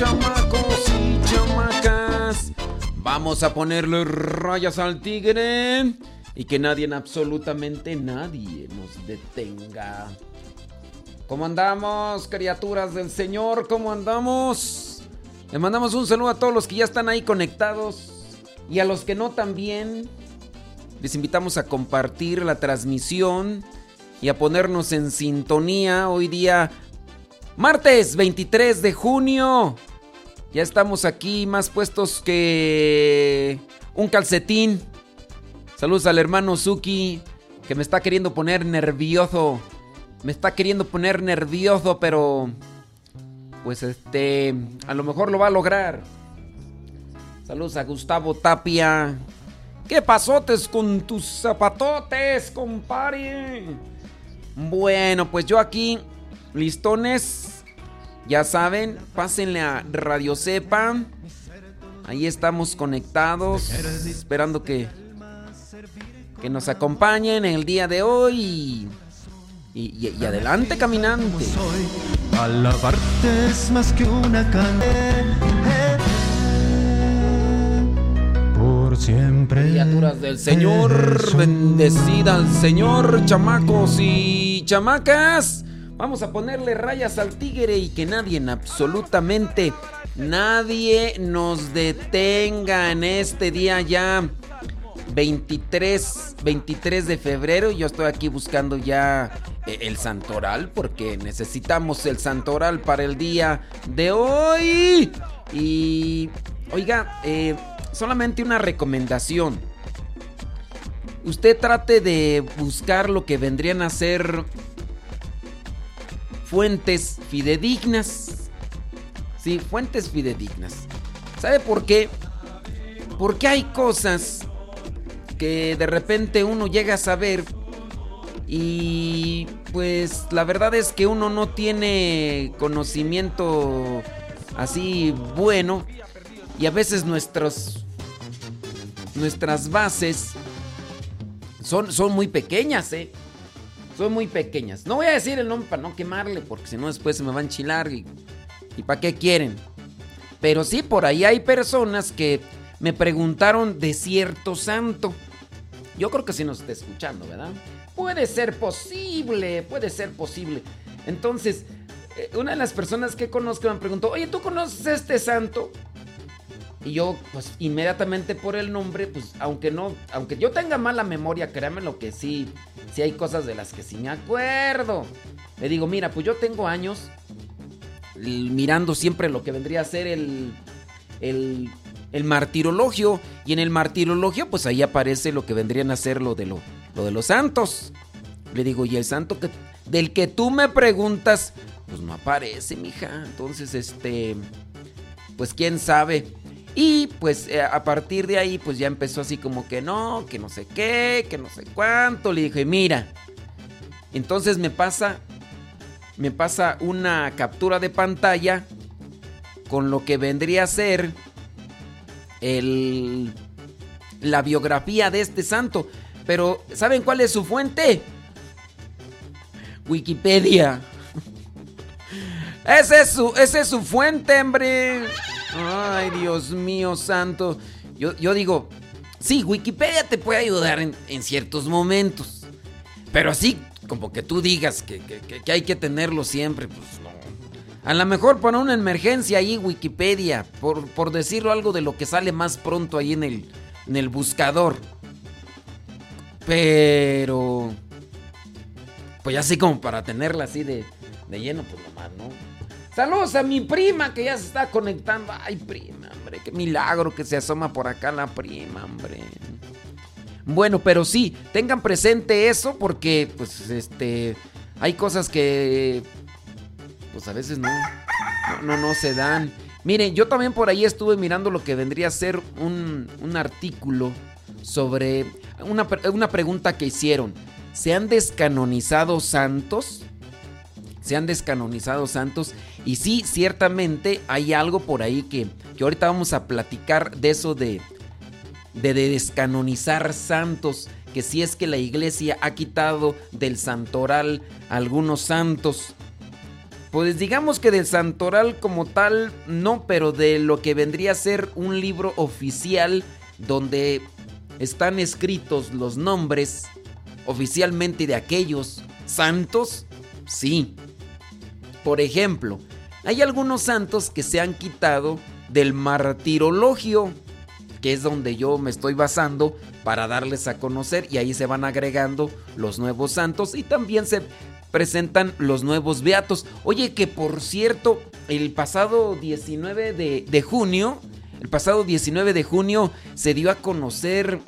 chamacos y chamacas. Vamos a ponerle rayas al tigre y que nadie, absolutamente nadie, nos detenga. ¿Cómo andamos, criaturas del Señor? ¿Cómo andamos? Le mandamos un saludo a todos los que ya están ahí conectados y a los que no también. Les invitamos a compartir la transmisión y a ponernos en sintonía hoy día, martes 23 de junio. Ya estamos aquí más puestos que un calcetín. Saludos al hermano Suki que me está queriendo poner nervioso. Me está queriendo poner nervioso, pero pues este, a lo mejor lo va a lograr. Saludos a Gustavo Tapia. ¿Qué pasotes con tus zapatotes, compadre? Bueno, pues yo aquí, listones, ya saben, pásenle a Radio Cepa. Ahí estamos conectados, esperando que, que nos acompañen el día de hoy. Y, y, adelante caminante. Alabarte es más que una canción siempre. Criaturas del Señor, bendecida al Señor, chamacos y chamacas. Vamos a ponerle rayas al tigre y que nadie, absolutamente nadie nos detenga en este día ya 23, 23 de febrero. Yo estoy aquí buscando ya eh, el santoral porque necesitamos el santoral para el día de hoy. Y oiga, eh, solamente una recomendación. Usted trate de buscar lo que vendrían a ser fuentes fidedignas. Sí, fuentes fidedignas. ¿Sabe por qué? Porque hay cosas que de repente uno llega a saber y pues la verdad es que uno no tiene conocimiento así bueno y a veces nuestros, nuestras bases son, son muy pequeñas, ¿eh? Son muy pequeñas. No voy a decir el nombre para no quemarle, porque si no después se me va a enchilar y, y para qué quieren. Pero sí, por ahí hay personas que me preguntaron de cierto santo. Yo creo que sí nos está escuchando, ¿verdad? Puede ser posible, puede ser posible. Entonces, eh, una de las personas que conozco me preguntó, oye, ¿tú conoces a este santo? Y yo, pues inmediatamente por el nombre, pues aunque no, aunque yo tenga mala memoria, créanme lo que sí, sí hay cosas de las que sí me acuerdo. Le digo, mira, pues yo tengo años mirando siempre lo que vendría a ser el, el, el martirologio. Y en el martirologio, pues ahí aparece lo que vendrían a ser lo de, lo, lo de los santos. Le digo, y el santo que, del que tú me preguntas, pues no aparece, mija. Entonces, este, pues quién sabe. Y pues eh, a partir de ahí pues ya empezó así como que no, que no sé qué, que no sé cuánto. Le dije, mira, entonces me pasa, me pasa una captura de pantalla con lo que vendría a ser el, la biografía de este santo. Pero ¿saben cuál es su fuente? Wikipedia. Ese es su, ese es su fuente, hombre. Ay, Dios mío santo. Yo, yo digo, sí, Wikipedia te puede ayudar en, ciertos momentos. Pero así, como que tú digas que, hay que tenerlo siempre, pues no. A lo mejor para una emergencia ahí Wikipedia, por, por decirlo algo de lo que sale más pronto ahí en el, en el buscador. Pero... Pues así como para tenerla así de, de lleno, pues nomás, ¿no? Saludos a mi prima que ya se está conectando. Ay, prima, hombre, qué milagro que se asoma por acá la prima, hombre. Bueno, pero sí, tengan presente eso porque, pues, este, hay cosas que, pues, a veces no, no, no, se dan. Miren, yo también por ahí estuve mirando lo que vendría a ser un, un artículo sobre una, una pregunta que hicieron. ¿Se han descanonizado santos? Se han descanonizado santos. Y sí, ciertamente hay algo por ahí que, que ahorita vamos a platicar de eso de, de, descanonizar santos. Que si es que la iglesia ha quitado del santoral algunos santos. Pues digamos que del santoral como tal, no, pero de lo que vendría a ser un libro oficial donde están escritos los nombres oficialmente de aquellos santos, sí. Por ejemplo, hay algunos santos que se han quitado del martirologio, que es donde yo me estoy basando para darles a conocer y ahí se van agregando los nuevos santos y también se presentan los nuevos beatos. Oye, que por cierto, el pasado 19 de, junio, el pasado 19 de junio se dio a conocer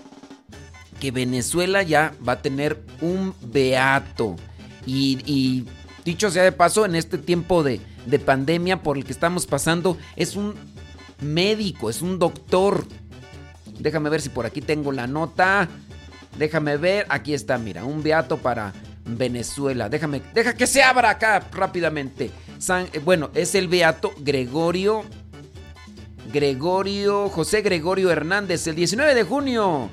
que Venezuela ya va a tener un beato. Y, dicho sea de paso, en este tiempo de, de pandemia por el que estamos pasando, es un médico, es un doctor. Déjame ver si por aquí tengo la nota. Déjame ver, aquí está, mira, un beato para Venezuela. Déjame, deja que se abra acá rápidamente. Eh, bueno, es el beato Gregorio Gregorio José Gregorio Hernández, el 19 de junio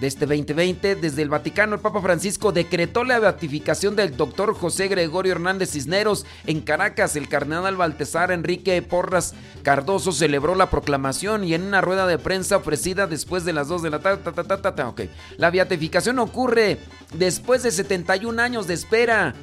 de este 2020, desde el Vaticano, el Papa Francisco decretó la beatificación del doctor José Gregorio Hernández Cisneros en Caracas. El cardenal Baltesar Enrique Porras Cardoso celebró la proclamación y en una rueda de prensa ofrecida después de las 2 de la tarde. La beatificación ocurre después de 71 años de espera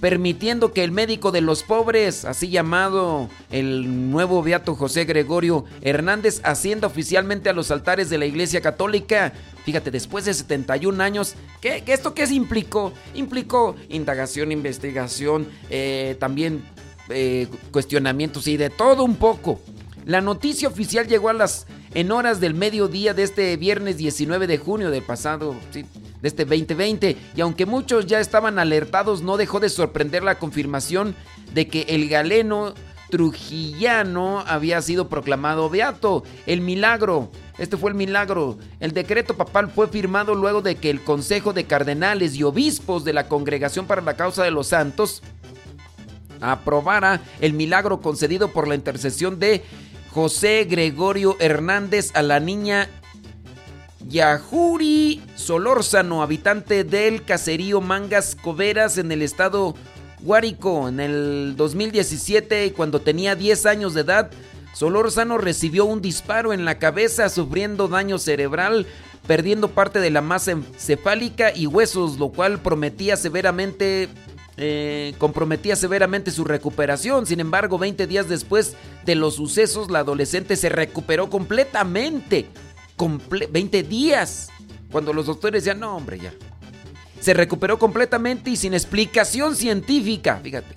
permitiendo que el médico de los pobres, así llamado el nuevo beato José Gregorio Hernández, ascienda oficialmente a los altares de la Iglesia Católica. Fíjate, después de 71 años, ¿qué, esto qué implicó? Implicó indagación, investigación, eh, también eh, cuestionamientos y de todo un poco. La noticia oficial llegó a las en horas del mediodía de este viernes 19 de junio del pasado, de este 2020, y aunque muchos ya estaban alertados, no dejó de sorprender la confirmación de que el galeno trujillano había sido proclamado beato. El milagro, este fue el milagro. El decreto papal fue firmado luego de que el Consejo de Cardenales y Obispos de la Congregación para la Causa de los Santos aprobara el milagro concedido por la intercesión de José Gregorio Hernández a la niña Yahuri Solórzano, habitante del caserío Mangas Coveras en el estado Guárico. En el 2017, cuando tenía 10 años de edad, Solórzano recibió un disparo en la cabeza, sufriendo daño cerebral, perdiendo parte de la masa encefálica y huesos, lo cual prometía severamente eh, comprometía severamente su recuperación. Sin embargo, 20 días después de los sucesos, la adolescente se recuperó completamente. 20 días. Cuando los doctores decían, no, hombre, ya. Se recuperó completamente y sin explicación científica. Fíjate.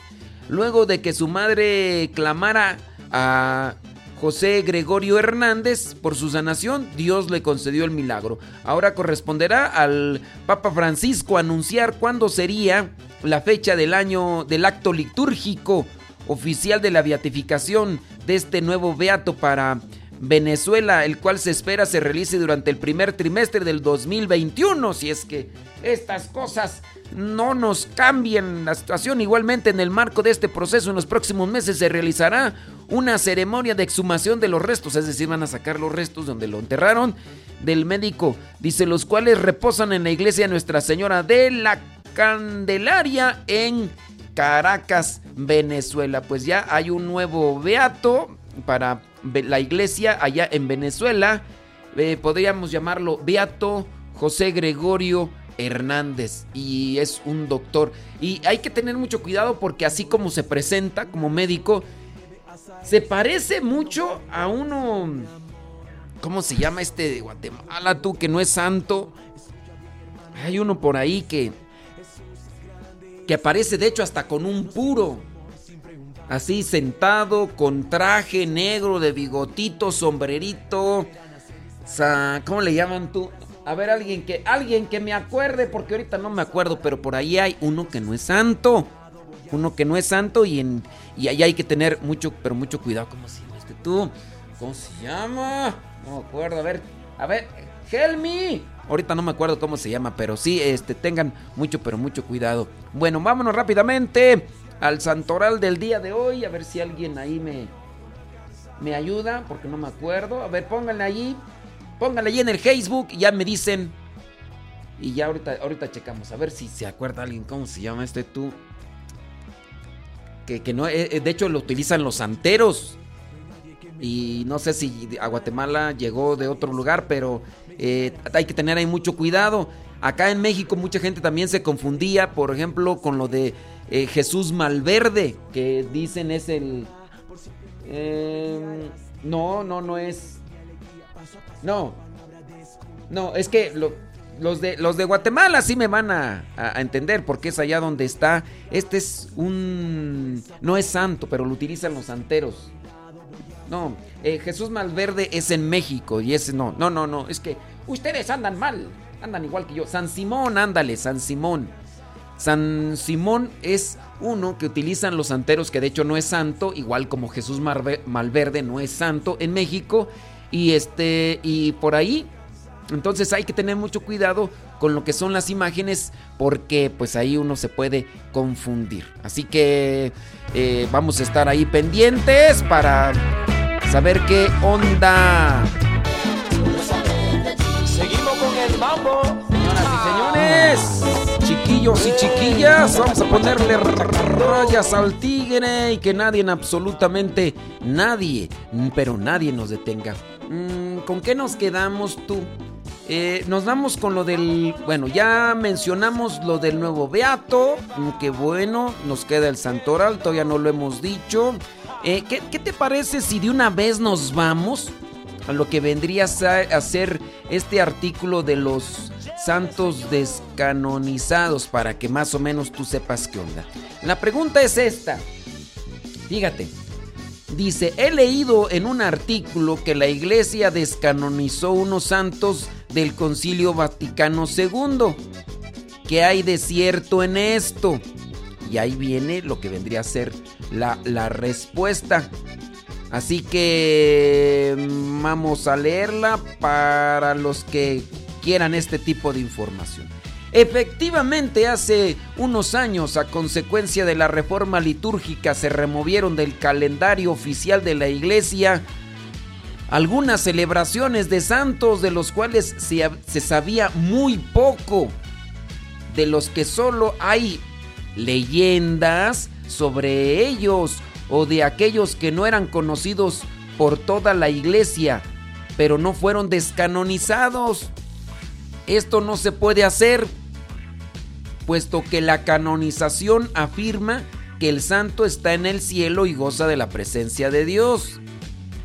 Luego de que su madre clamara a José Gregorio Hernández por su sanación, Dios le concedió el milagro. Ahora corresponderá al Papa Francisco anunciar cuándo sería la fecha del año del acto litúrgico oficial de la beatificación de este nuevo beato para Venezuela, el cual se espera se realice durante el primer trimestre del 2021, si es que estas cosas no nos cambien la situación. Igualmente en el marco de este proceso en los próximos meses se realizará una ceremonia de exhumación de los restos, es decir, van a sacar los restos donde lo enterraron del médico, dice, los cuales reposan en la iglesia Nuestra Señora de la Candelaria en Caracas, Venezuela. Pues ya hay un nuevo beato para la iglesia allá en Venezuela. Eh, podríamos llamarlo Beato José Gregorio Hernández y es un doctor. Y hay que tener mucho cuidado porque así como se presenta como médico, se parece mucho a uno... ¿Cómo se llama este de Guatemala tú que no es santo? Hay uno por ahí que que aparece de hecho hasta con un puro. Así sentado, con traje negro, de bigotito, sombrerito. ¿Cómo le llaman tú? A ver, alguien que, alguien que me acuerde, porque ahorita no me acuerdo, pero por ahí hay uno que no es santo. Uno que no es santo y, en, y ahí hay que tener mucho, pero mucho cuidado. ¿Cómo se llama este tú? ¿Cómo se llama? No me acuerdo. A ver, a ver, help me. Ahorita no me acuerdo cómo se llama, pero sí, este, tengan mucho, pero mucho cuidado. Bueno, vámonos rápidamente al santoral del día de hoy. A ver si alguien ahí me, me ayuda, porque no me acuerdo. A ver, pónganle allí. Pónganle allí en el Facebook y ya me dicen. Y ya ahorita, ahorita checamos. A ver si se acuerda alguien cómo se llama este tú. que, no, eh, eh, de hecho lo utilizan los santeros. Y no sé si a Guatemala llegó de otro lugar, pero eh, hay que tener ahí mucho cuidado. Acá en México mucha gente también se confundía, por ejemplo, con lo de Jesús Malverde, que dicen es el... no, no, no es... No, no, es que lo, los de, los de Guatemala sí me van a, entender porque es allá donde está. Este es un... No es santo, pero lo utilizan los santeros. No, eh, Jesús Malverde es en México y ese no. No, no, no. Es que ustedes andan mal. Andan igual que yo. San Simón, ándale, San Simón. San Simón es uno que utilizan los santeros que de hecho no es santo, igual como Jesús Malverde no es santo en México. Y este, y por ahí entonces hay que tener mucho cuidado con lo que son las imágenes porque pues ahí uno se puede confundir. Así que eh, vamos a estar ahí pendientes para saber qué onda. Seguimos con el mambo. Señoras y señores, chiquillos y chiquillas, vamos a ponerle rayas al tigre y que nadie, absolutamente nadie, pero nadie nos detenga. Mm, ¿Con qué nos quedamos tú? Eh, nos vamos con lo del. Bueno, ya mencionamos lo del nuevo Beato. Mm, qué bueno, nos queda el Santoral, todavía no lo hemos dicho. Eh, ¿qué, te parece si de una vez nos vamos a lo que vendría a ser este artículo de los santos descanonizados para que más o menos tú sepas qué onda? La pregunta es esta. Fíjate. Dice, he leído en un artículo que la iglesia descanonizó unos santos del Concilio Vaticano II. ¿Qué hay de cierto en esto? Y ahí viene lo que vendría a ser la, la respuesta. Así que mm, vamos a leerla para los que quieran este tipo de información. Efectivamente, hace unos años, a consecuencia de la reforma litúrgica, se removieron del calendario oficial de la iglesia algunas celebraciones de santos de los cuales se, sabía muy poco, de los que solo hay leyendas sobre ellos o de aquellos que no eran conocidos por toda la iglesia, pero no fueron descanonizados. Esto no se puede hacer, puesto que la canonización afirma que el santo está en el cielo y goza de la presencia de Dios.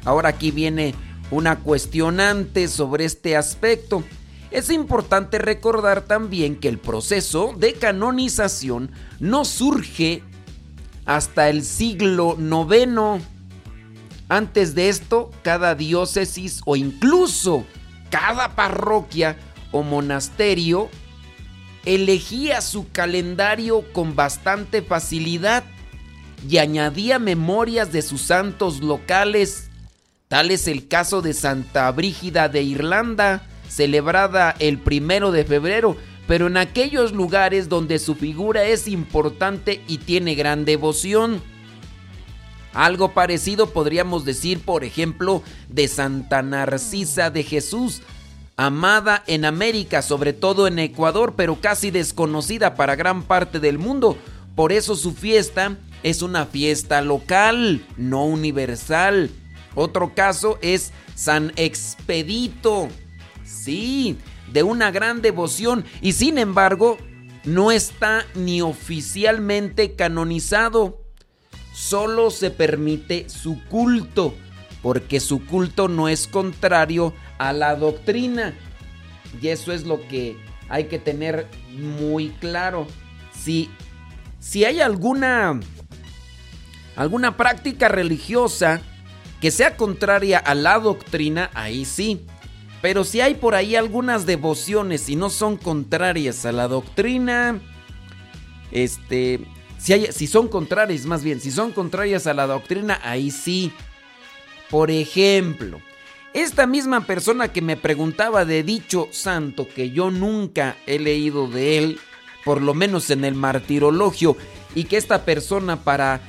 Ahora aquí viene una cuestionante sobre este aspecto. Es importante recordar también que el proceso de canonización no surge hasta el siglo IX. Antes de esto, cada diócesis o incluso cada parroquia o monasterio elegía su calendario con bastante facilidad y añadía memorias de sus santos locales Tal es el caso de Santa Brígida de Irlanda, celebrada el primero de febrero, pero en aquellos lugares donde su figura es importante y tiene gran devoción. Algo parecido podríamos decir, por ejemplo, de Santa Narcisa de Jesús, amada en América, sobre todo en Ecuador, pero casi desconocida para gran parte del mundo. Por eso su fiesta es una fiesta local, no universal. Otro caso es San Expedito. Sí, de una gran devoción y sin embargo no está ni oficialmente canonizado. Solo se permite su culto, porque su culto no es contrario a la doctrina. Y eso es lo que hay que tener muy claro. Si, si hay alguna, alguna práctica religiosa que sea contraria a la doctrina, ahí sí. Pero si hay por ahí algunas devociones y no son contrarias a la doctrina, este, si, hay, si son contrarias, más bien, si son contrarias a la doctrina, ahí sí. Por ejemplo, esta misma persona que me preguntaba de dicho santo que yo nunca he leído de él, por lo menos en el martirologio, y que esta persona para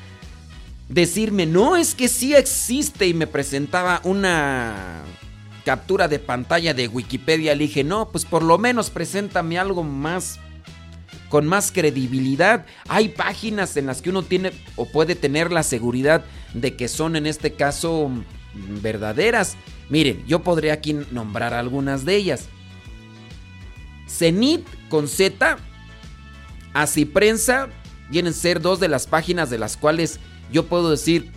decirme, no, es que sí existe y me presentaba una captura de pantalla de Wikipedia, le dije, no, pues por lo menos preséntame algo más con más credibilidad. Hay páginas en las que uno tiene o puede tener la seguridad de que son en este caso verdaderas. Miren, yo podría aquí nombrar algunas de ellas. Cenit con Z, Así Prensa, vienen a ser dos de las páginas de las cuales yo puedo decir,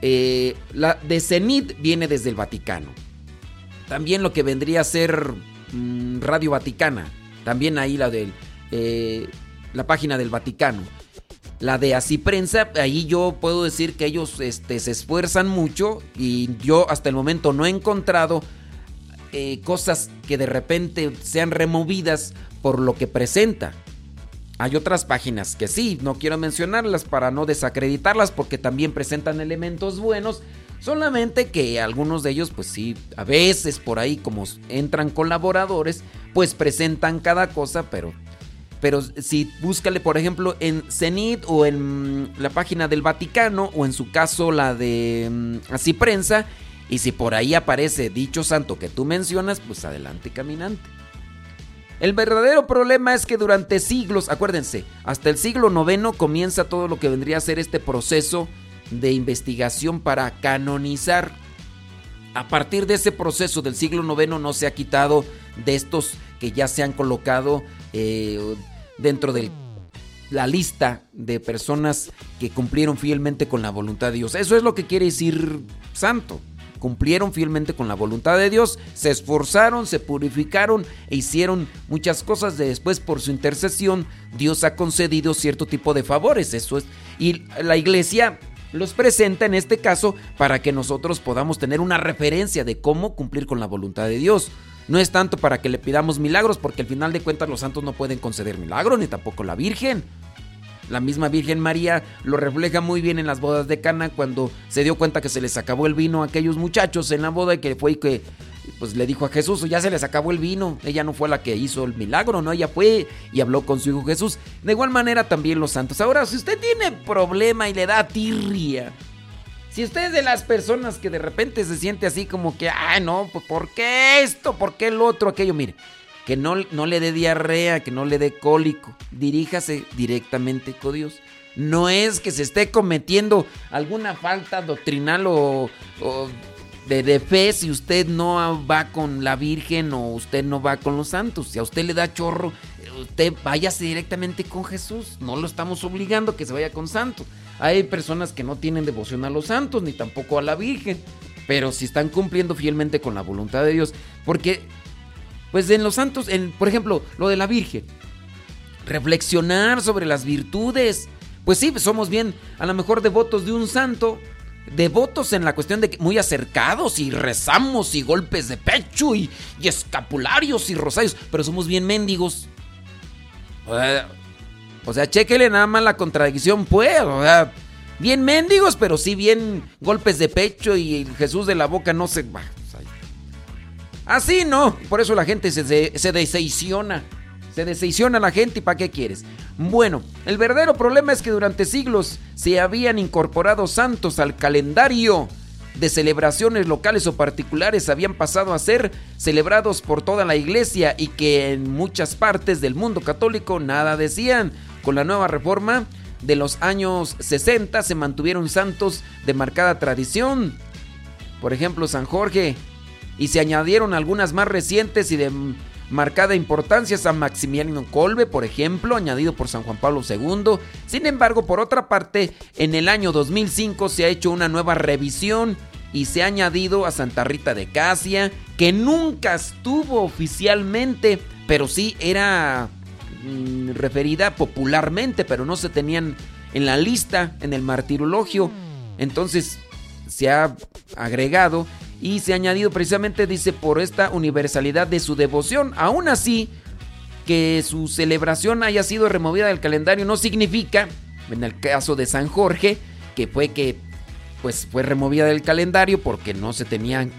eh, la de Cenit viene desde el Vaticano. También lo que vendría a ser mm, Radio Vaticana, también ahí la de eh, la página del Vaticano. La de Así Prensa, ahí yo puedo decir que ellos este, se esfuerzan mucho y yo hasta el momento no he encontrado eh, cosas que de repente sean removidas por lo que presenta. Hay otras páginas que sí, no quiero mencionarlas para no desacreditarlas porque también presentan elementos buenos, solamente que algunos de ellos pues sí, a veces por ahí como entran colaboradores, pues presentan cada cosa, pero pero si búscale por ejemplo en Cenit o en la página del Vaticano o en su caso la de mm, Así Prensa y si por ahí aparece dicho santo que tú mencionas, pues adelante caminante. El verdadero problema es que durante siglos, acuérdense, hasta el siglo IX comienza todo lo que vendría a ser este proceso de investigación para canonizar. A partir de ese proceso del siglo IX no se ha quitado de estos que ya se han colocado eh, dentro de la lista de personas que cumplieron fielmente con la voluntad de Dios. Eso es lo que quiere decir santo cumplieron fielmente con la voluntad de Dios, se esforzaron, se purificaron e hicieron muchas cosas. Después, por su intercesión, Dios ha concedido cierto tipo de favores. Eso es. Y la iglesia los presenta en este caso para que nosotros podamos tener una referencia de cómo cumplir con la voluntad de Dios. No es tanto para que le pidamos milagros, porque al final de cuentas los santos no pueden conceder milagros, ni tampoco la Virgen. La misma Virgen María lo refleja muy bien en las bodas de Cana cuando se dio cuenta que se les acabó el vino a aquellos muchachos en la boda y que fue y que pues le dijo a Jesús, ya se les acabó el vino. Ella no fue la que hizo el milagro, no, ella fue y habló con su hijo Jesús. De igual manera también los santos. Ahora, si usted tiene problema y le da tirria, si usted es de las personas que de repente se siente así como que, ay, no, pues ¿por qué esto? ¿Por qué el otro? Aquello, mire que no, no le dé diarrea, que no le dé cólico. Diríjase directamente con Dios. No es que se esté cometiendo alguna falta doctrinal o, de, fe si usted no va con la Virgen o usted no va con los santos. Si a usted le da chorro, usted váyase directamente con Jesús. No lo estamos obligando que se vaya con santos. Hay personas que no tienen devoción a los santos ni tampoco a la Virgen. Pero si están cumpliendo fielmente con la voluntad de Dios. Porque pues en los santos, en, por ejemplo, lo de la Virgen. Reflexionar sobre las virtudes. Pues sí, somos bien, a lo mejor devotos de un santo, devotos en la cuestión de que muy acercados y rezamos y golpes de pecho y, escapularios y rosarios, pero somos bien mendigos. O sea, chéquele nada más la contradicción, pues. O sea, bien mendigos, pero sí bien golpes de pecho y Jesús de la boca no se. Así no. Por eso la gente se, se, se deseiciona. Se deseiciona la gente y ¿para qué quieres? Bueno, el verdadero problema es que durante siglos se habían incorporado santos al calendario de celebraciones locales o particulares habían pasado a ser celebrados por toda la iglesia y que en muchas partes del mundo católico nada decían. Con la nueva reforma de los años 60 se mantuvieron santos de marcada tradición. Por ejemplo, San Jorge, y se añadieron algunas más recientes y de marcada importancia, San Maximiliano Colbe, por ejemplo, añadido por San Juan Pablo II. Sin embargo, por otra parte, en el año 2005 se ha hecho una nueva revisión y se ha añadido a Santa Rita de Casia, que nunca estuvo oficialmente, pero sí era mm, referida popularmente, pero no se tenían en la lista, en el martirologio. Entonces se ha agregado y se ha añadido precisamente, dice, por esta universalidad de su devoción. Aún así, que su celebración haya sido removida del calendario no significa, en el caso de San Jorge, que fue que pues fue removida del calendario porque no se tenían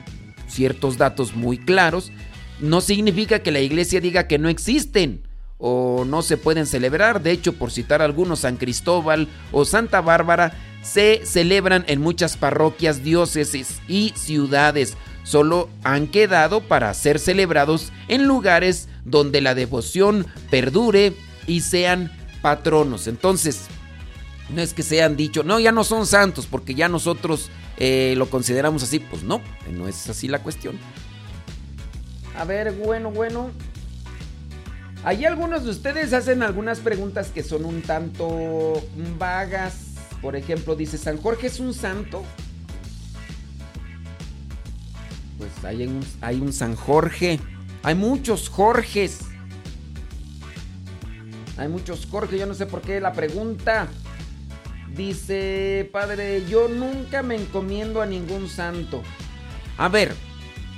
ciertos datos muy claros, no significa que la iglesia diga que no existen o no se pueden celebrar. De hecho, por citar algunos, San Cristóbal o Santa Bárbara se celebran en muchas parroquias, diócesis y ciudades. Solo han quedado para ser celebrados en lugares donde la devoción perdure y sean patronos. Entonces, no es que sean dicho, no, ya no son santos porque ya nosotros eh, lo consideramos así. Pues no, no es así la cuestión. A ver, bueno, bueno. Ahí algunos de ustedes hacen algunas preguntas que son un tanto vagas. Por ejemplo, dice, ¿San Jorge es un santo? Pues hay un, hay un San Jorge. Hay muchos Jorges. Hay muchos Jorge. Yo no sé por qué la pregunta. Dice, padre, yo nunca me encomiendo a ningún santo. A ver,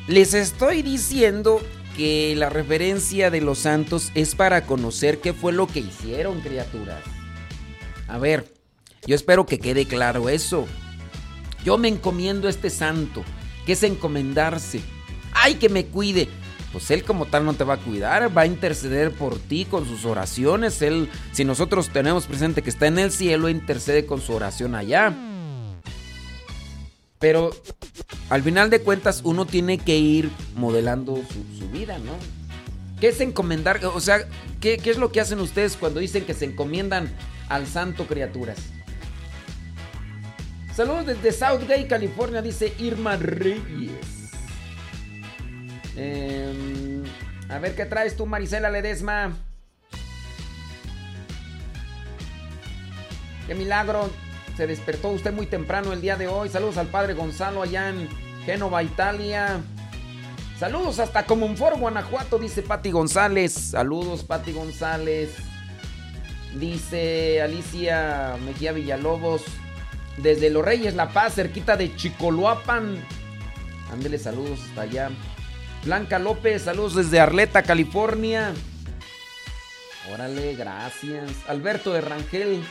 les estoy diciendo que la referencia de los santos es para conocer qué fue lo que hicieron, criaturas. A ver, yo espero que quede claro eso. Yo me encomiendo a este santo, que es encomendarse. ¡Ay, que me cuide! pues Él como tal no te va a cuidar, va a interceder por ti con sus oraciones. Él, si nosotros tenemos presente que está en el cielo, intercede con su oración allá. Pero al final de cuentas uno tiene que ir modelando su, vida, ¿no? ¿Qué es encomendar? O sea, ¿qué, ¿qué, es lo que hacen ustedes cuando dicen que se encomiendan al santo criaturas? Saludos desde Southgate, California, dice Irma Reyes. Em, a ver qué traes tú, Marisela Ledesma. Qué milagro. Se despertó usted muy temprano el día de hoy. Saludos al padre Gonzalo allá en Génova, Italia. Saludos hasta Comunfort, Guanajuato, dice Pati González. Saludos, Pati González. Dice Alicia Mejía Villalobos. Desde Los Reyes La Paz, cerquita de Chicoloapan. Ándele saludos hasta allá. Blanca López, saludos desde Arleta, California. Órale, gracias. Alberto de Rangel.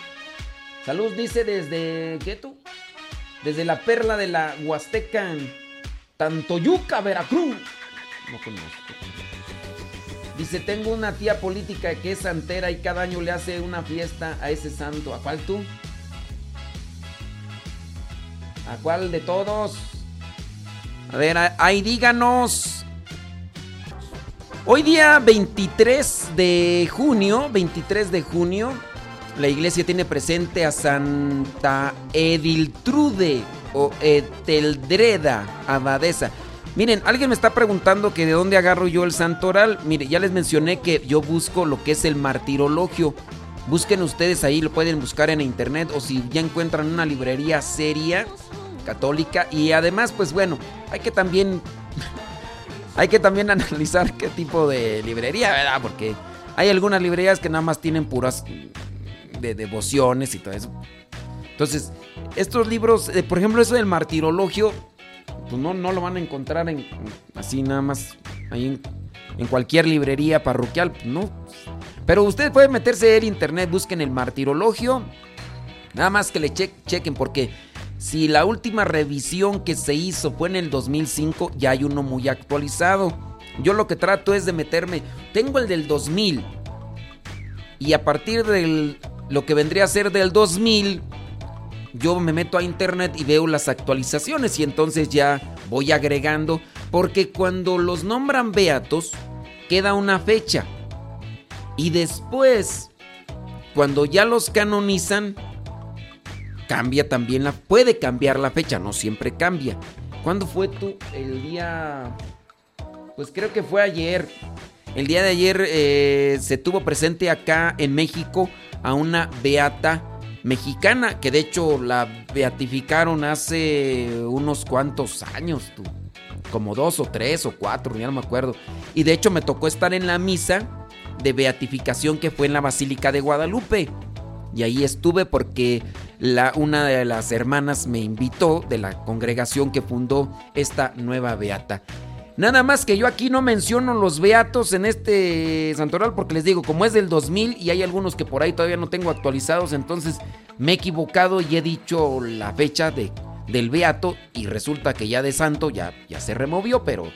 Saludos, dice desde. ¿Qué tú? Desde la perla de la Huasteca Tantoyuca, Veracruz. No conozco. Dice: Tengo una tía política que es santera y cada año le hace una fiesta a ese santo. ¿A cuál tú? ¿A cuál de todos? A ver, ahí díganos. Hoy día 23 de junio, 23 de junio, la iglesia tiene presente a Santa Ediltrude o Eteldreda Abadesa. Miren, alguien me está preguntando que de dónde agarro yo el santoral. Mire, ya les mencioné que yo busco lo que es el martirologio. Busquen ustedes ahí, lo pueden buscar en internet o si ya encuentran una librería seria católica y además pues bueno, hay que también hay que también analizar qué tipo de librería, ¿verdad? Porque hay algunas librerías que nada más tienen puras de devociones y todo eso. Entonces, estos libros, eh, por ejemplo, eso del martirologio, pues no, no lo van a encontrar en, así nada más ahí en, cualquier librería parroquial, ¿no? Pero ustedes pueden meterse en internet, busquen el martirologio, nada más que le chequen porque si la última revisión que se hizo fue en el 2005, ya hay uno muy actualizado. Yo lo que trato es de meterme, tengo el del 2000 y a partir de lo que vendría a ser del 2000, yo me meto a internet y veo las actualizaciones y entonces ya voy agregando, porque cuando los nombran beatos, queda una fecha. Y después, cuando ya los canonizan, cambia también la... Puede cambiar la fecha, no siempre cambia. ¿Cuándo fue tú? El día... Pues creo que fue ayer. El día de ayer eh, se tuvo presente acá en México a una beata mexicana, que de hecho la beatificaron hace unos cuantos años, tú. como dos o tres o cuatro, ya no me acuerdo. Y de hecho me tocó estar en la misa de beatificación que fue en la Basílica de Guadalupe. Y ahí estuve porque la, una de las hermanas me invitó de la congregación que fundó esta nueva beata. Nada más que yo aquí no menciono los beatos en este santoral porque les digo, como es del 2000 y hay algunos que por ahí todavía no tengo actualizados, entonces me he equivocado y he dicho la fecha de, del beato y resulta que ya de santo ya, ya se removió, pero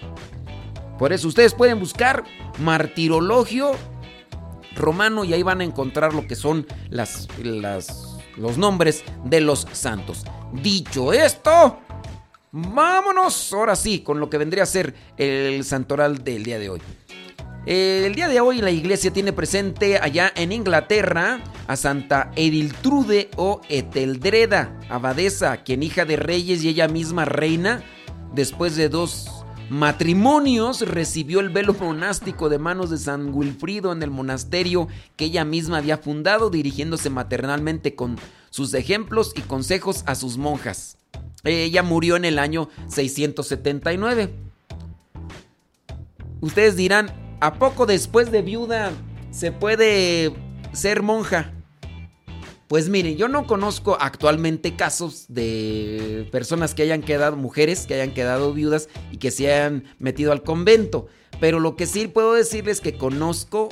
por eso ustedes pueden buscar martirologio romano y ahí van a encontrar lo que son las, los nombres de los santos. Dicho esto, vámonos ahora sí con lo que vendría a ser el santoral del día de hoy. El día de hoy la iglesia tiene presente allá en Inglaterra a Santa Ediltrude o Eteldreda, abadesa, quien hija de reyes y ella misma reina, después de dos matrimonios recibió el velo monástico de manos de San Wilfrido en el monasterio que ella misma había fundado, dirigiéndose maternalmente con sus ejemplos y consejos a sus monjas. Ella murió en el año 679. Ustedes dirán, ¿a poco después de viuda se puede ser monja? Pues miren, yo no conozco actualmente casos de personas que hayan quedado, mujeres que hayan quedado viudas y que se hayan metido al convento. Pero lo que sí puedo decirles es que conozco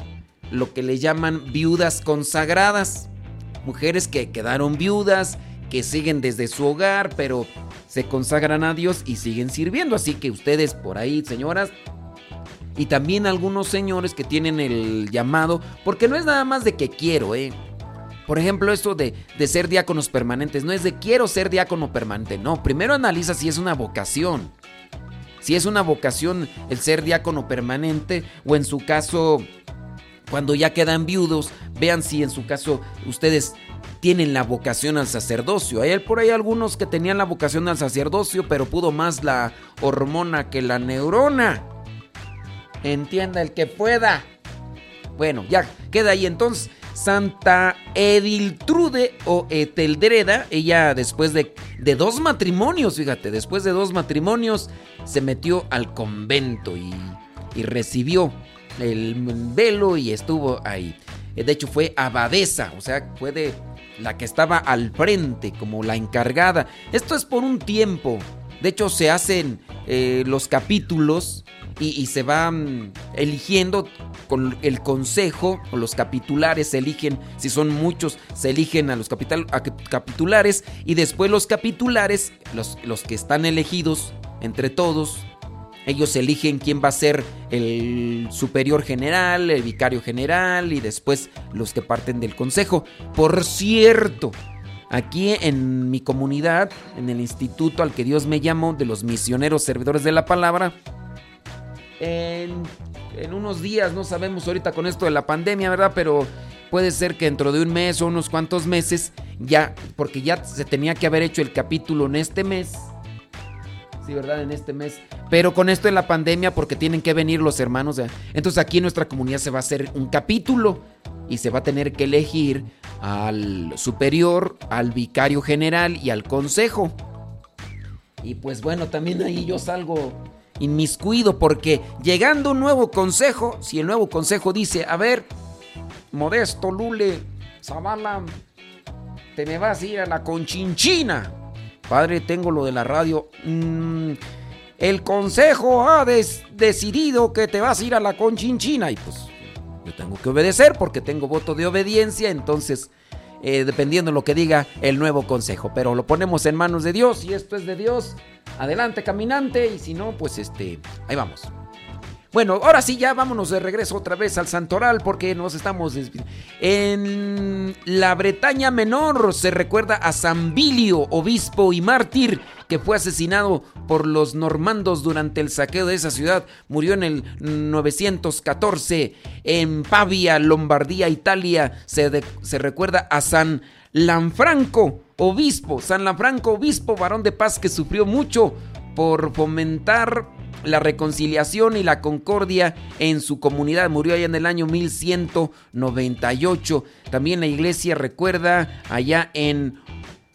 lo que le llaman viudas consagradas. Mujeres que quedaron viudas, que siguen desde su hogar, pero se consagran a Dios y siguen sirviendo. Así que ustedes por ahí, señoras, y también algunos señores que tienen el llamado, porque no es nada más de que quiero, ¿eh? Por ejemplo, esto de, de, ser diáconos permanentes, no es de quiero ser diácono permanente, no, primero analiza si es una vocación. Si es una vocación el ser diácono permanente o en su caso, cuando ya quedan viudos, vean si en su caso ustedes tienen la vocación al sacerdocio. Hay por ahí algunos que tenían la vocación al sacerdocio, pero pudo más la hormona que la neurona. Entienda el que pueda. Bueno, ya queda ahí entonces. Santa Ediltrude o Eteldreda, ella después de, de, dos matrimonios, fíjate, después de dos matrimonios se metió al convento y, y recibió el velo y estuvo ahí. De hecho fue abadesa, o sea, fue de la que estaba al frente como la encargada. Esto es por un tiempo. De hecho se hacen eh, los capítulos y, se van eligiendo con el consejo o los capitulares se eligen, si son muchos, se eligen a los capital, a capitulares y después los capitulares, los, los que están elegidos entre todos, ellos eligen quién va a ser el superior general, el vicario general y después los que parten del consejo. Por cierto, aquí en mi comunidad, en el instituto al que Dios me llamó, de los misioneros servidores de la palabra, en, en unos días, no sabemos ahorita con esto de la pandemia, ¿verdad? Pero puede ser que dentro de un mes o unos cuantos meses, ya, porque ya se tenía que haber hecho el capítulo en este mes Sí, ¿verdad? En este mes. Pero con esto de la pandemia, porque tienen que venir los hermanos. Entonces aquí en nuestra comunidad se va a hacer un capítulo y se va a tener que elegir al superior, al vicario general y al consejo. Y pues bueno, también ahí yo salgo inmiscuido porque llegando un nuevo consejo, si el nuevo consejo dice, a ver, Modesto, Lule, Zavala, te me vas a ir a la conchinchina. Padre, tengo lo de la radio. Mm, el consejo ha decidido que te vas a ir a la conchinchina. Y pues yo tengo que obedecer porque tengo voto de obediencia. Entonces, eh, dependiendo de lo que diga el nuevo consejo. Pero lo ponemos en manos de Dios. Y esto es de Dios. Adelante, caminante. Y si no, pues este, ahí vamos. Bueno, ahora sí, ya vámonos de regreso otra vez al Santoral porque nos estamos En la Bretaña Menor se recuerda a San Bilio, obispo y mártir, que fue asesinado por los normandos durante el saqueo de esa ciudad. Murió en el 914 en Pavia, Lombardía, Italia. Se, se recuerda a San Lanfranco, obispo. San Lanfranco, obispo, varón de paz que sufrió mucho por fomentar la reconciliación y la concordia en su comunidad. Murió allá en el año 1198. También la iglesia recuerda allá en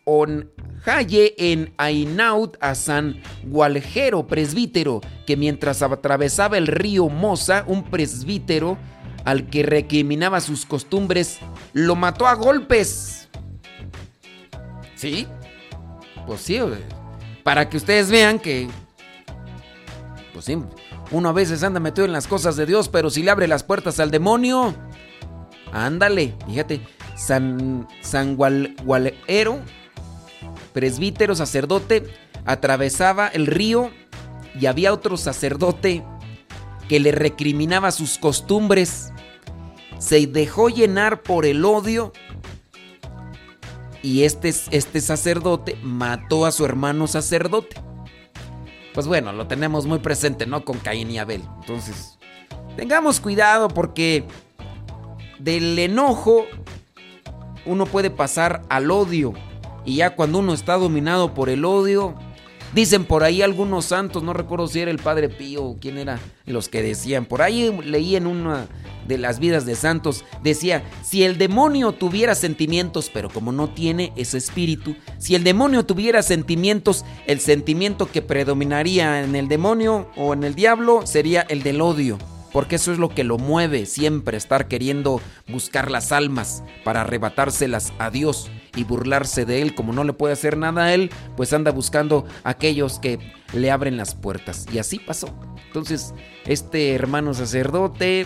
Onhaye, en Ainaut, a San Gualjero, presbítero, que mientras atravesaba el río Mosa, un presbítero al que recriminaba sus costumbres, lo mató a golpes. ¿Sí? Pues sí, para que ustedes vean que pues sí, uno a veces anda metido en las cosas de Dios, pero si le abre las puertas al demonio, ándale, fíjate, San, San Gualero, presbítero, sacerdote, atravesaba el río y había otro sacerdote que le recriminaba sus costumbres, se dejó llenar por el odio y este, este sacerdote mató a su hermano sacerdote pues bueno, lo tenemos muy presente, ¿no? Con Caín y Abel. Entonces, Tengamos cuidado porque del enojo uno puede pasar al odio. Y ya cuando uno está dominado por el odio, dicen por ahí algunos santos, no recuerdo si era el Padre Pío o quién era los que decían, por ahí leí en una de las vidas de santos, decía, si el demonio tuviera sentimientos, pero como no tiene ese espíritu, si el demonio tuviera sentimientos, el sentimiento que predominaría en el demonio o en el diablo sería el del odio. Porque eso es lo que lo mueve siempre, estar queriendo buscar las almas para arrebatárselas a Dios y burlarse de Él. Como no le puede hacer nada a Él, pues anda buscando aquellos que le abren las puertas. Y así pasó. Entonces, este hermano sacerdote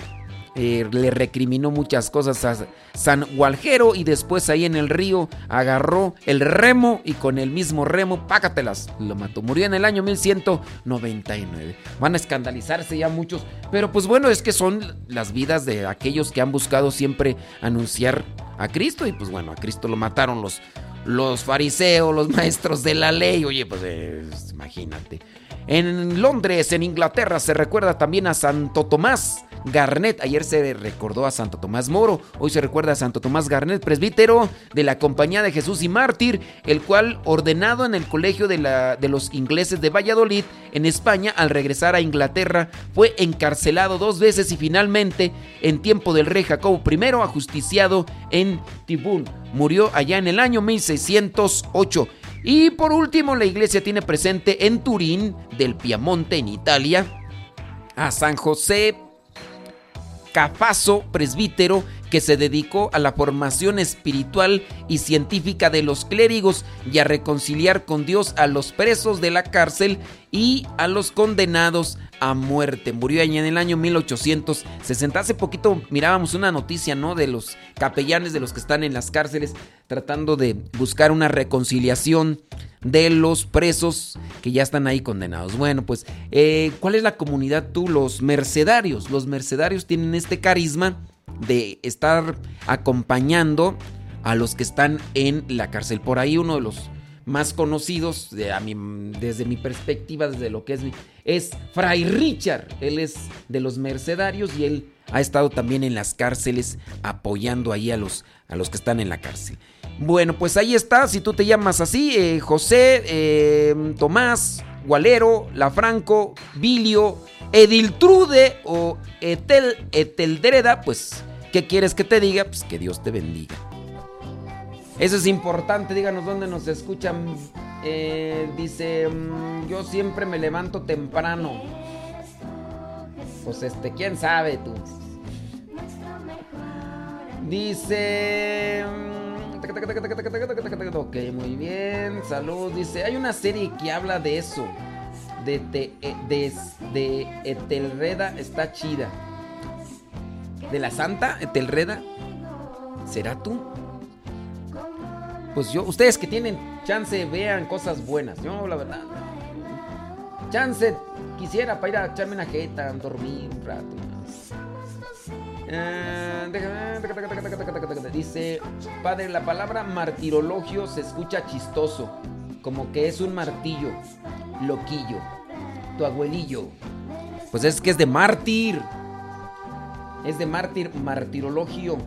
eh, le recriminó muchas cosas a San Gualjero y después ahí en el río agarró el remo y con el mismo remo, pácatelas, lo mató. Murió en el año 1199. Van a escandalizarse ya muchos, pero pues bueno, es que son las vidas de aquellos que han buscado siempre anunciar a Cristo y pues bueno, a Cristo lo mataron los, los fariseos, los maestros de la ley. Oye, pues imagínate. En Londres, en Inglaterra, se recuerda también a Santo Tomás Garnet. Ayer se recordó a Santo Tomás Moro, hoy se recuerda a Santo Tomás Garnet, presbítero de la Compañía de Jesús y Mártir, el cual, ordenado en el Colegio de, de los Ingleses de Valladolid, en España, al regresar a Inglaterra, fue encarcelado dos veces y finalmente, en tiempo del rey Jacobo I, ajusticiado en Tibún. Murió allá en el año 1608. Y por último, la iglesia tiene presente en Turín, del Piamonte, en Italia, a San José Cafaso, presbítero, que se dedicó a la formación espiritual y científica de los clérigos y a reconciliar con Dios a los presos de la cárcel y a los condenados a muerte. Murió en el año 1860. Hace poquito mirábamos una noticia, ¿no? De los capellanes, de los que están en las cárceles, tratando de buscar una reconciliación de los presos que ya están ahí condenados. Bueno, pues, eh, ¿cuál es la comunidad tú? Los mercedarios. Los mercedarios tienen este carisma de estar acompañando a los que están en la cárcel. Por ahí uno de los más conocidos, desde mi perspectiva, desde lo que es, es Fray Richard. Él es de los mercedarios y él ha estado también en las cárceles apoyando ahí a los, a los que están en la cárcel. Bueno, pues ahí está, si tú te llamas así, eh, José, eh, Tomás, Gualero, Lafranco, Bilio, Ediltrude o Etel, Eteldreda, pues, ¿qué quieres que te diga? Pues que Dios te bendiga. Eso es importante, díganos dónde nos escuchan. Eh, dice, mm, yo siempre me levanto temprano. Pues este, quién sabe tú. Dice... Mm, ok, muy bien. Salud. Dice, hay una serie que habla de eso. De, de, de, de Etelreda está chida. ¿De la Santa Etelreda? ¿Será tú? Pues yo, ustedes que tienen chance, vean cosas buenas. Yo, la verdad, chance quisiera para ir a echarme una jeta, dormir un rato. Dice, padre, la palabra martirologio se escucha chistoso, como que es un martillo, loquillo, tu abuelillo. Pues es que es de mártir. Es de mártir, martirologio.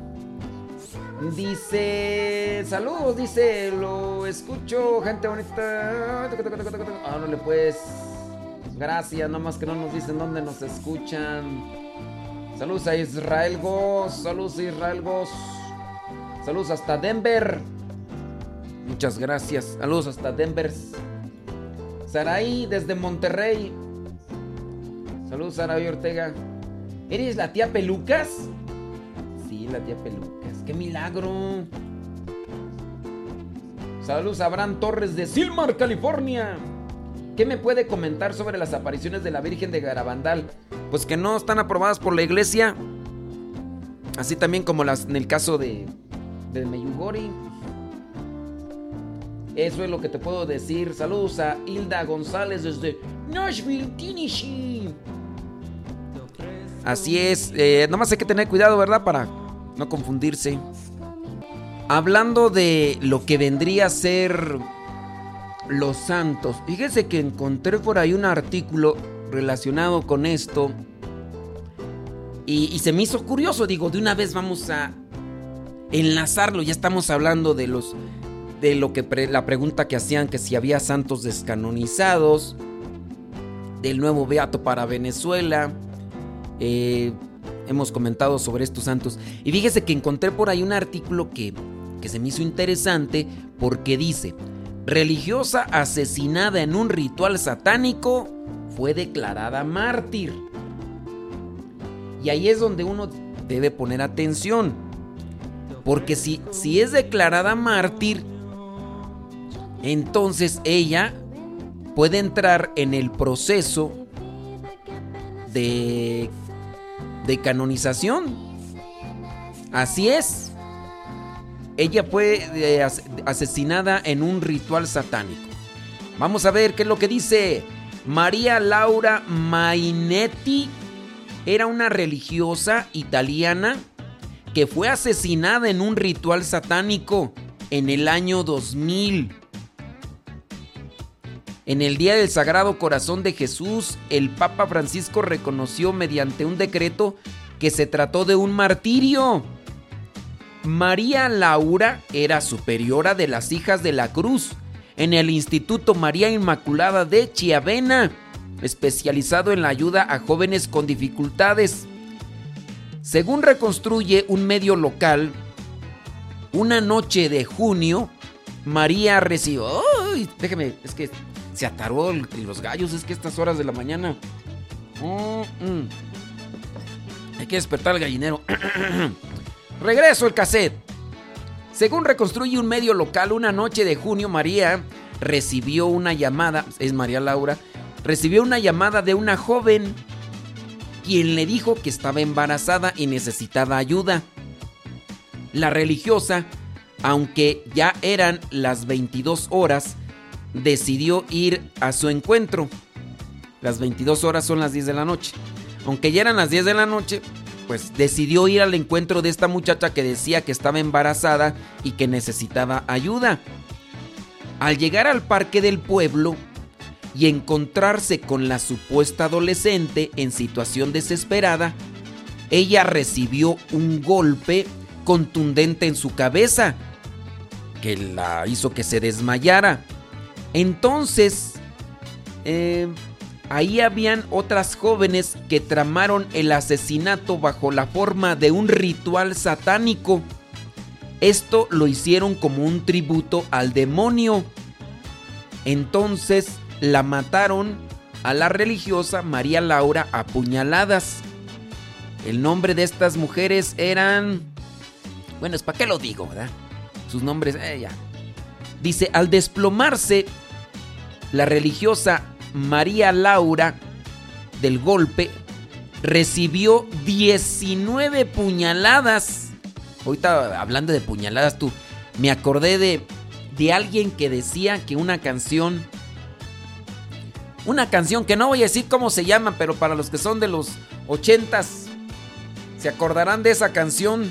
Dice, saludos, dice, lo escucho, gente bonita. Ah, no le puedes. Gracias, nomás que no nos dicen dónde nos escuchan. Saludos a Israel Goss. Saludos Israel Goss. Saludos hasta Denver. Muchas gracias. Saludos hasta Denver. Saraí desde Monterrey. Saludos Saraí Ortega. ¿Eres la tía Pelucas? Sí, la tía Pelucas. ¡Qué milagro! Saludos a Abraham Torres de Silmar, California. ¿Qué me puede comentar sobre las apariciones de la Virgen de Garabandal? Pues que no están aprobadas por la iglesia. Así también como las en el caso de, de Meyugori. Eso es lo que te puedo decir. Saludos a Hilda González desde Nashville, Tennessee. Así es. Eh, nomás hay que tener cuidado, ¿verdad? Para no confundirse. Hablando de lo que vendría a ser los santos. Fíjese que encontré por ahí un artículo relacionado con esto. Y, se me hizo curioso, digo, de una vez vamos a enlazarlo. Ya estamos hablando de los de lo que la pregunta que hacían que si había santos descanonizados, del nuevo beato para Venezuela. Eh, hemos comentado sobre estos santos. Y fíjese que encontré por ahí un artículo que, que se me hizo interesante porque dice, religiosa asesinada en un ritual satánico fue declarada mártir. Y ahí es donde uno debe poner atención. Porque si, si es declarada mártir, entonces ella puede entrar en el proceso de, de canonización. Así es. Ella fue eh, asesinada en un ritual satánico. Vamos a ver qué es lo que dice María Laura Mainetti. Era una religiosa italiana que fue asesinada en un ritual satánico en el año 2000. En el Día del Sagrado Corazón de Jesús, el Papa Francisco reconoció mediante un decreto que se trató de un martirio. María Laura era superiora de las hijas de la cruz en el Instituto María Inmaculada de Chiavena, especializado en la ayuda a jóvenes con dificultades. Según reconstruye un medio local, una noche de junio, María recibió... ¡Ay! Déjeme, es que se ataró los gallos, es que estas horas de la mañana. Hay que despertar al gallinero. Regreso el cassette. Según reconstruye un medio local, una noche de junio, María recibió una llamada, es María Laura, recibió una llamada de una joven quien le dijo que estaba embarazada y necesitaba ayuda. La religiosa, aunque ya eran las 22 horas, decidió ir a su encuentro. Las 22 horas son las 10 de la noche. Aunque ya eran las 10 de la noche, pues decidió ir al encuentro de esta muchacha que decía que estaba embarazada y que necesitaba ayuda. Al llegar al parque del pueblo y encontrarse con la supuesta adolescente en situación desesperada, ella recibió un golpe contundente en su cabeza que la hizo que se desmayara. Entonces, eh, ahí habían otras jóvenes que tramaron el asesinato bajo la forma de un ritual satánico. Esto lo hicieron como un tributo al demonio. Entonces la mataron a la religiosa María Laura a puñaladas. El nombre de estas mujeres eran... Bueno, para qué lo digo, ¿verdad? Sus nombres, eh, Dice, al desplomarse la religiosa María Laura del golpe recibió 19 puñaladas. Ahorita hablando de puñaladas, tú, me acordé de, de alguien que decía que una canción, una canción que no voy a decir cómo se llama, pero para los que son de los ochentas, se acordarán de esa canción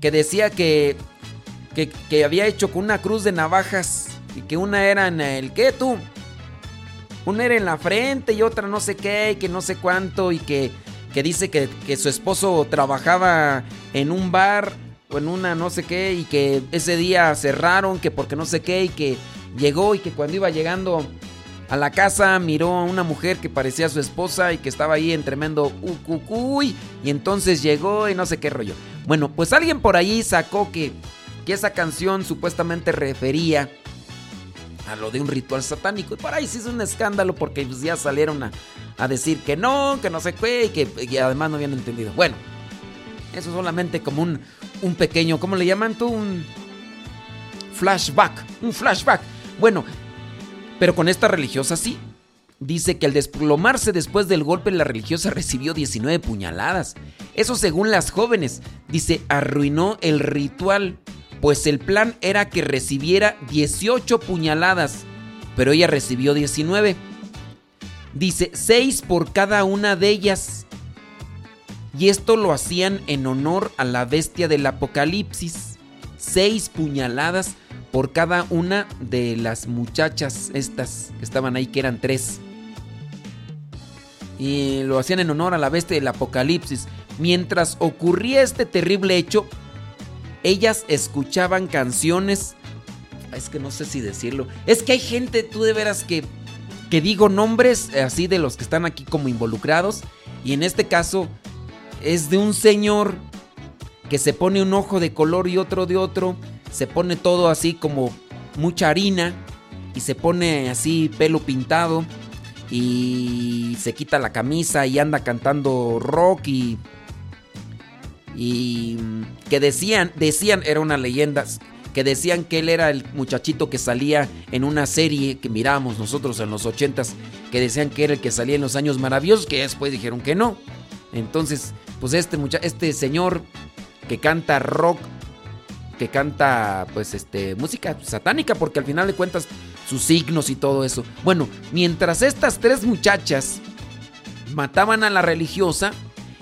que decía que, que, que había hecho con una cruz de navajas y que una era en el que tú una era en la frente y otra no sé qué, y que no sé cuánto, y que, que dice que, su esposo trabajaba en un bar o en una no sé qué, y que ese día cerraron, que porque no sé qué, y que llegó y que cuando iba llegando a la casa miró a una mujer que parecía su esposa y que estaba ahí en tremendo ucucuy, y entonces llegó y no sé qué rollo. Bueno, pues alguien por ahí sacó que, que esa canción supuestamente refería a lo de un ritual satánico. Y por ahí sí es un escándalo porque pues, ya salieron a, decir que no, que no sé qué, y que además no habían entendido. Bueno, eso solamente como un, un pequeño, ¿cómo le llaman tú? Un flashback, un flashback. Bueno, pero con esta religiosa sí. Dice que al desplomarse después del golpe la religiosa recibió 19 puñaladas. Eso según las jóvenes. Dice, arruinó el ritual pues el plan era que recibiera 18 puñaladas, pero ella recibió 19. Dice 6 por cada una de ellas. Y esto lo hacían en honor a la bestia del Apocalipsis. 6 puñaladas por cada una de las muchachas estas que estaban ahí, que eran tres. Y lo hacían en honor a la bestia del Apocalipsis. Mientras ocurría este terrible hecho, ellas escuchaban canciones. Es que no sé si decirlo. Es que hay gente, tú de veras que, que digo nombres así de los que están aquí como involucrados. Y en este caso es de un señor que se pone un ojo de color y otro de otro. Se pone todo así como mucha harina. Y se pone así pelo pintado. Y se quita la camisa y anda cantando rock y y que decían, decían, era una leyenda, que decían que él era el muchachito que salía en una serie que miramos nosotros en los ochentas, que decían que era el que salía en los años maravillosos, que después dijeron que no. Entonces, pues este mucha este señor que canta rock, que canta pues este música satánica, porque al final de cuentas sus signos y todo eso. Bueno, mientras estas tres muchachas mataban a la religiosa,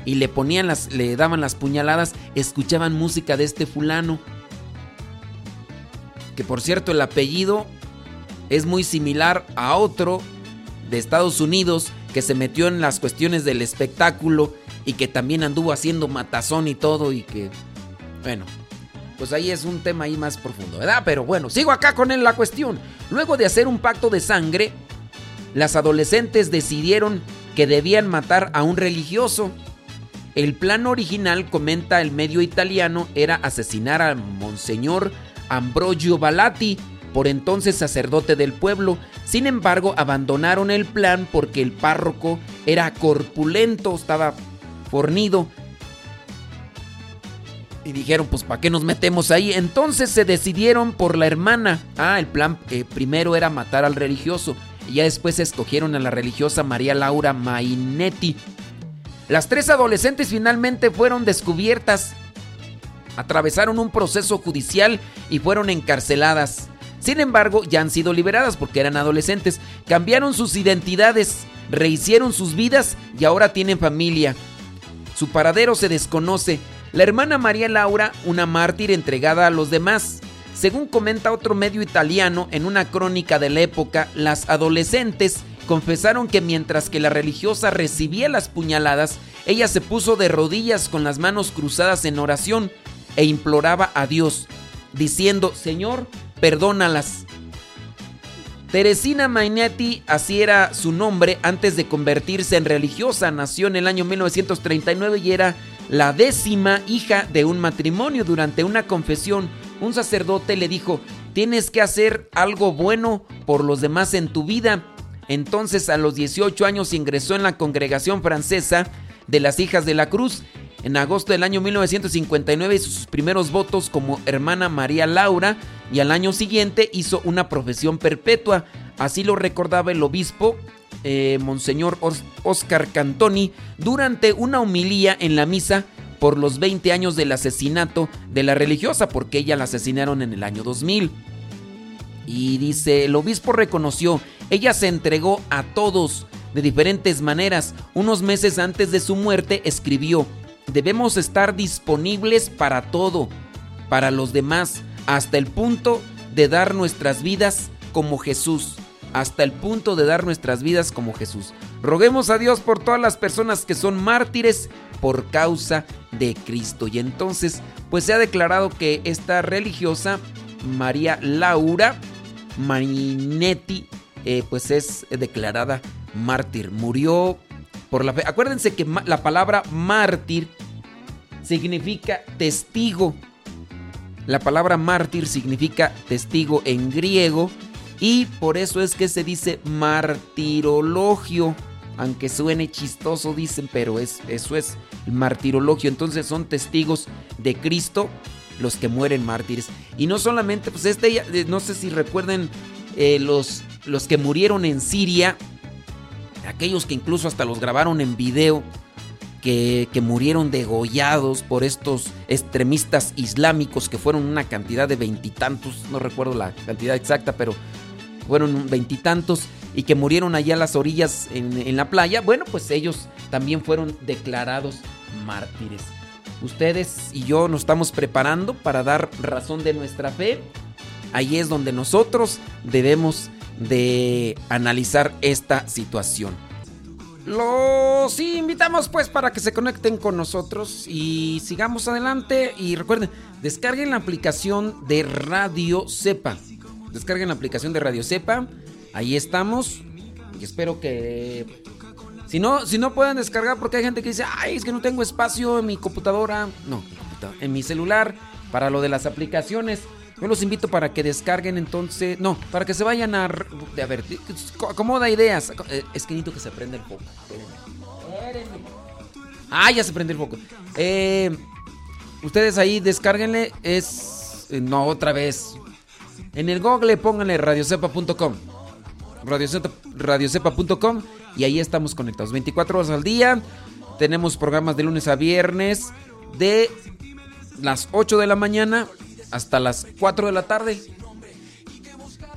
y le ponían las, le daban las puñaladas, escuchaban música de este fulano. Que por cierto el apellido es muy similar a otro de Estados Unidos que se metió en las cuestiones del espectáculo y que también anduvo haciendo matazón y todo y que, bueno, pues ahí es un tema ahí más profundo, ¿verdad? Pero bueno, sigo acá con él la cuestión. Luego de hacer un pacto de sangre, las adolescentes decidieron que debían matar a un religioso. El plan original, comenta el medio italiano, era asesinar a Monseñor Ambrogio Balati, por entonces sacerdote del pueblo. Sin embargo, abandonaron el plan porque el párroco era corpulento, estaba fornido. Y dijeron, pues ¿para qué nos metemos ahí? Entonces se decidieron por la hermana. Ah, el plan eh, primero era matar al religioso. Y ya después escogieron a la religiosa María Laura Mainetti. Las tres adolescentes finalmente fueron descubiertas, atravesaron un proceso judicial y fueron encarceladas. Sin embargo, ya han sido liberadas porque eran adolescentes, cambiaron sus identidades, rehicieron sus vidas y ahora tienen familia. Su paradero se desconoce. La hermana María Laura, una mártir entregada a los demás. Según comenta otro medio italiano en una crónica de la época, las adolescentes confesaron que mientras que la religiosa recibía las puñaladas, ella se puso de rodillas con las manos cruzadas en oración e imploraba a Dios, diciendo, Señor, perdónalas. Teresina Mainetti, así era su nombre antes de convertirse en religiosa, nació en el año 1939 y era la décima hija de un matrimonio. Durante una confesión, un sacerdote le dijo, tienes que hacer algo bueno por los demás en tu vida entonces a los 18 años ingresó en la congregación francesa de las Hijas de la Cruz. En agosto del año 1959 hizo sus primeros votos como hermana María Laura y al año siguiente hizo una profesión perpetua. Así lo recordaba el obispo eh, Monseñor Oscar Cantoni durante una homilía en la misa por los 20 años del asesinato de la religiosa, porque ella la asesinaron en el año 2000. Y dice, el obispo reconoció, ella se entregó a todos de diferentes maneras. Unos meses antes de su muerte escribió, debemos estar disponibles para todo, para los demás, hasta el punto de dar nuestras vidas como Jesús. Hasta el punto de dar nuestras vidas como Jesús. Roguemos a Dios por todas las personas que son mártires por causa de Cristo. Y entonces, pues se ha declarado que esta religiosa, María Laura, Marinetti, eh, pues es declarada mártir. Murió por la fe. Acuérdense que la palabra mártir significa testigo. La palabra mártir significa testigo en griego y por eso es que se dice martirologio. Aunque suene chistoso, dicen, pero es, eso es el martirologio. Entonces son testigos de Cristo los que mueren mártires. Y no solamente, pues este, eh, no sé si recuerden eh, los, los que murieron en Siria, aquellos que incluso hasta los grabaron en video, que, que, murieron degollados por estos extremistas islámicos que fueron una cantidad de veintitantos, no recuerdo la cantidad exacta, pero fueron veintitantos y que murieron allá a las orillas en, en la playa, bueno, pues ellos también fueron declarados mártires. Ustedes y yo nos estamos preparando para dar razón de nuestra fe. Ahí es donde nosotros debemos de analizar esta situación. Los invitamos pues para que se conecten con nosotros y sigamos adelante. Y recuerden, descarguen la aplicación de Radio Cepa. Descarguen la aplicación de Radio Cepa. Ahí estamos. Y espero que... Si no, si no pueden descargar porque hay gente que dice, ay, es que no tengo espacio en mi computadora. No, en mi celular para lo de las aplicaciones. Yo los invito para que descarguen entonces. No, para que se vayan a. A ver, acomoda ideas. Eh, es que necesito que se prenda el foco. Ah, ya se prende el foco. Eh, ustedes ahí descárguenle. Es. Eh, no, otra vez. En el Google pónganle radiocepa.com. Radiocepa.com. Y ahí estamos conectados. 24 horas al día. Tenemos programas de lunes a viernes. De las 8 de la mañana hasta las 4 de la tarde.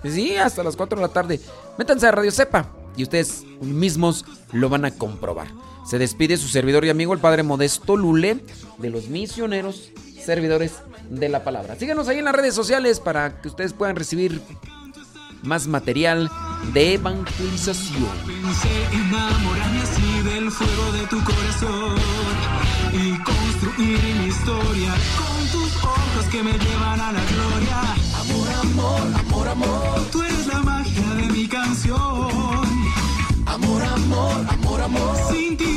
Sí, hasta las 4 de la tarde. Métanse a Radio Cepa y ustedes mismos lo van a comprobar. Se despide su servidor y amigo, el Padre Modesto Lule, de los misioneros servidores de la palabra. Síganos ahí en las redes sociales para que ustedes puedan recibir más material de evangelización. Pensé enamorarme así del fuego de tu corazón y construir mi historia con tus ojos que me llevan a la gloria. Amor, amor, amor, amor. Tú eres la magia de mi canción. Amor, amor, amor, amor. Sin ti